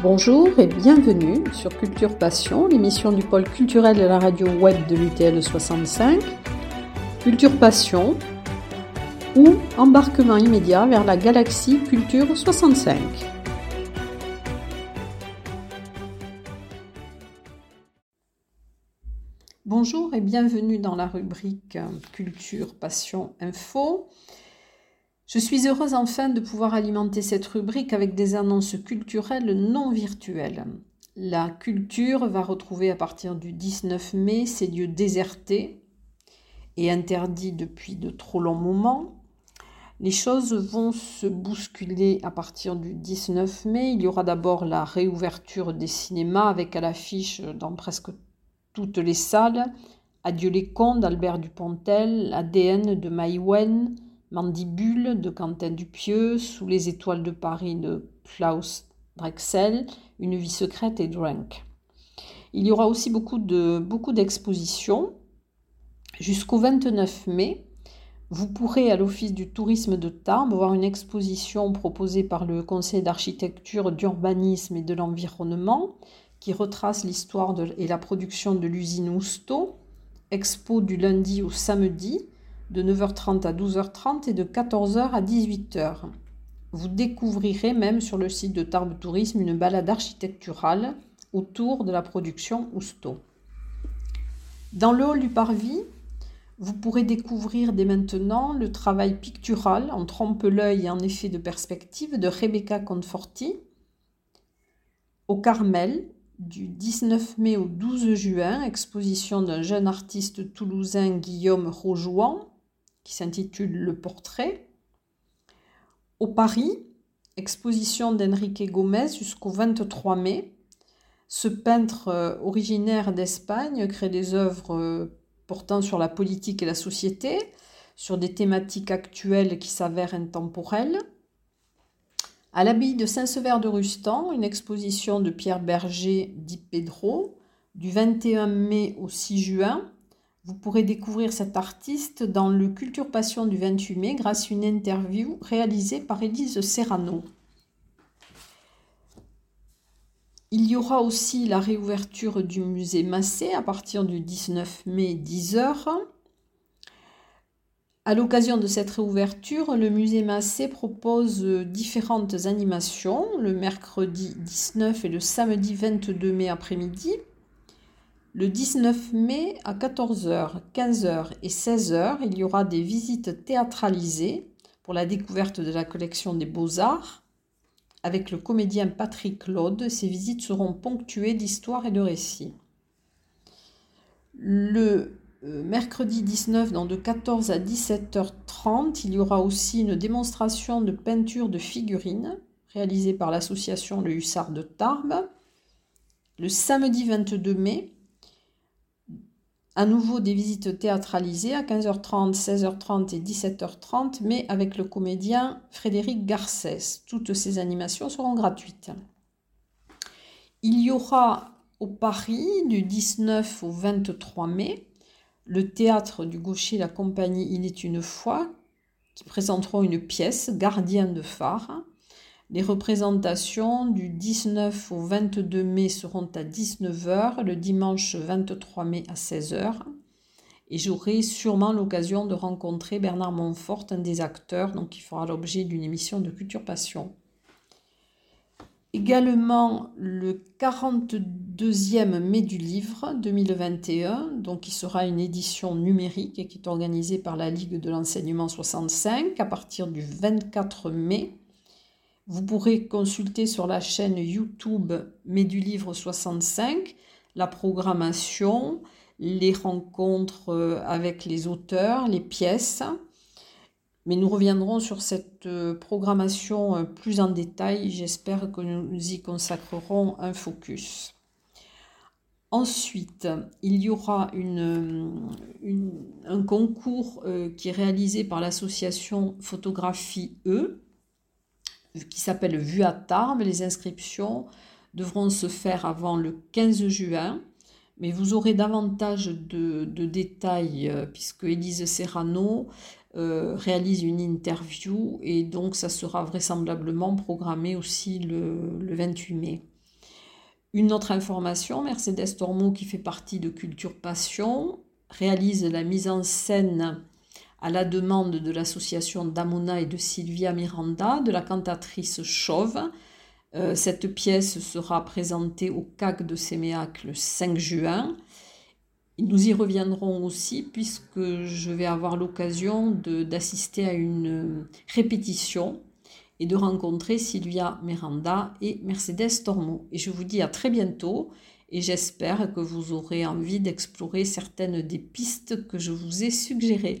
Bonjour et bienvenue sur Culture Passion, l'émission du pôle culturel de la radio web de l'UTL 65. Culture Passion ou embarquement immédiat vers la galaxie Culture 65. Bonjour et bienvenue dans la rubrique Culture Passion Info. Je suis heureuse enfin de pouvoir alimenter cette rubrique avec des annonces culturelles non virtuelles. La culture va retrouver à partir du 19 mai ses lieux désertés et interdits depuis de trop longs moments. Les choses vont se bousculer à partir du 19 mai. Il y aura d'abord la réouverture des cinémas avec à l'affiche dans presque toutes les salles Adieu les cons d'Albert Dupontel, ADN de Maïwen, Mandibule de Quentin Dupieux, Sous les étoiles de Paris de Klaus Drexel, Une vie secrète et Drunk. Il y aura aussi beaucoup de beaucoup d'expositions. Jusqu'au 29 mai, vous pourrez à l'Office du tourisme de Tarbes voir une exposition proposée par le Conseil d'architecture, d'urbanisme et de l'environnement qui retrace l'histoire et la production de l'usine Ousto. Expo du lundi au samedi de 9h30 à 12h30 et de 14h à 18h. Vous découvrirez même sur le site de Tarbes Tourisme une balade architecturale autour de la production Ousto. Dans le hall du Parvis, vous pourrez découvrir dès maintenant le travail pictural en trompe-l'œil et en effet de perspective de Rebecca Conforti. Au Carmel, du 19 mai au 12 juin, exposition d'un jeune artiste toulousain Guillaume Rojouan qui s'intitule Le Portrait. Au Paris, exposition d'Enrique Gomez jusqu'au 23 mai. Ce peintre euh, originaire d'Espagne crée des œuvres euh, portant sur la politique et la société, sur des thématiques actuelles qui s'avèrent intemporelles. À l'abbaye de Saint-Sever de Rustan, une exposition de Pierre Berger dit Pedro du 21 mai au 6 juin vous pourrez découvrir cet artiste dans le Culture Passion du 28 mai grâce à une interview réalisée par Élise Serrano. Il y aura aussi la réouverture du musée Massé à partir du 19 mai 10h. À l'occasion de cette réouverture, le musée Massé propose différentes animations le mercredi 19 et le samedi 22 mai après-midi. Le 19 mai à 14h, 15h et 16h, il y aura des visites théâtralisées pour la découverte de la collection des beaux-arts. Avec le comédien Patrick Claude, ces visites seront ponctuées d'histoires et de récits. Le euh, mercredi 19, donc de 14 à 17h30, il y aura aussi une démonstration de peinture de figurines réalisée par l'association Le Hussard de Tarbes. Le samedi 22 mai, à nouveau des visites théâtralisées à 15h30, 16h30 et 17h30, mais avec le comédien Frédéric Garcès. Toutes ces animations seront gratuites. Il y aura au Paris du 19 au 23 mai le théâtre du gaucher La Compagnie Il est une fois qui présenteront une pièce, Gardien de phare, les représentations du 19 au 22 mai seront à 19h, le dimanche 23 mai à 16h. Et j'aurai sûrement l'occasion de rencontrer Bernard Montfort, un des acteurs, donc qui fera l'objet d'une émission de Culture Passion. Également le 42e mai du livre 2021, donc qui sera une édition numérique et qui est organisée par la Ligue de l'enseignement 65 à partir du 24 mai vous pourrez consulter sur la chaîne YouTube Mais du Livre 65 la programmation, les rencontres euh, avec les auteurs, les pièces. Mais nous reviendrons sur cette euh, programmation euh, plus en détail. J'espère que nous y consacrerons un focus. Ensuite, il y aura un concours qui est réalisé par l'association Photographie E, qui s'appelle Vue à Tarbes. Les inscriptions devront se faire avant le 15 juin, mais vous aurez davantage de, détails euh, puisque Elise Serrano euh, réalise une interview et donc ça sera vraisemblablement programmé aussi le, 28 mai. Une autre information, Mercedes Tormo, qui fait partie de Culture Passion, réalise la mise en scène à la demande de l'association d'Amona et de Sylvia Miranda, de la cantatrice Chauve. Euh, cette pièce sera présentée au CAC de Séméac le 5 juin. Nous y reviendrons aussi puisque je vais avoir l'occasion d'assister à une répétition et de rencontrer Sylvia Miranda et Mercedes Tormo. Et je vous dis à très bientôt et j'espère que vous aurez envie d'explorer certaines des pistes que je vous ai suggérées.